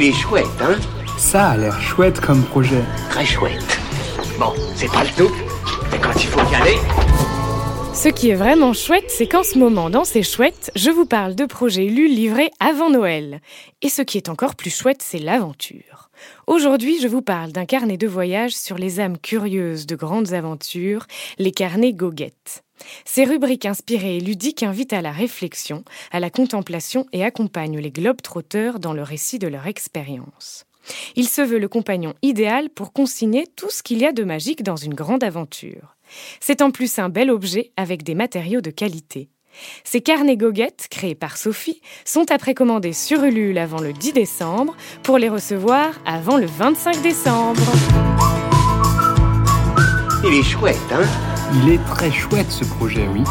Il est chouette, hein Ça a l'air chouette comme projet. Très chouette. Bon, c'est pas le tout, mais quand il faut y aller... Ce qui est vraiment chouette, c'est qu'en ce moment, dans ces chouettes, je vous parle de projets lus livrés avant Noël. Et ce qui est encore plus chouette, c'est l'aventure. Aujourd'hui, je vous parle d'un carnet de voyage sur les âmes curieuses de grandes aventures, les carnets goguettes. Ces rubriques inspirées et ludiques invitent à la réflexion, à la contemplation et accompagnent les globetrotteurs dans le récit de leur expérience. Il se veut le compagnon idéal pour consigner tout ce qu'il y a de magique dans une grande aventure. C'est en plus un bel objet avec des matériaux de qualité. Ces carnets goguettes, créés par Sophie, sont à précommander sur Ulule avant le 10 décembre pour les recevoir avant le 25 décembre. Il est chouette, hein? Il est très chouette ce projet, oui.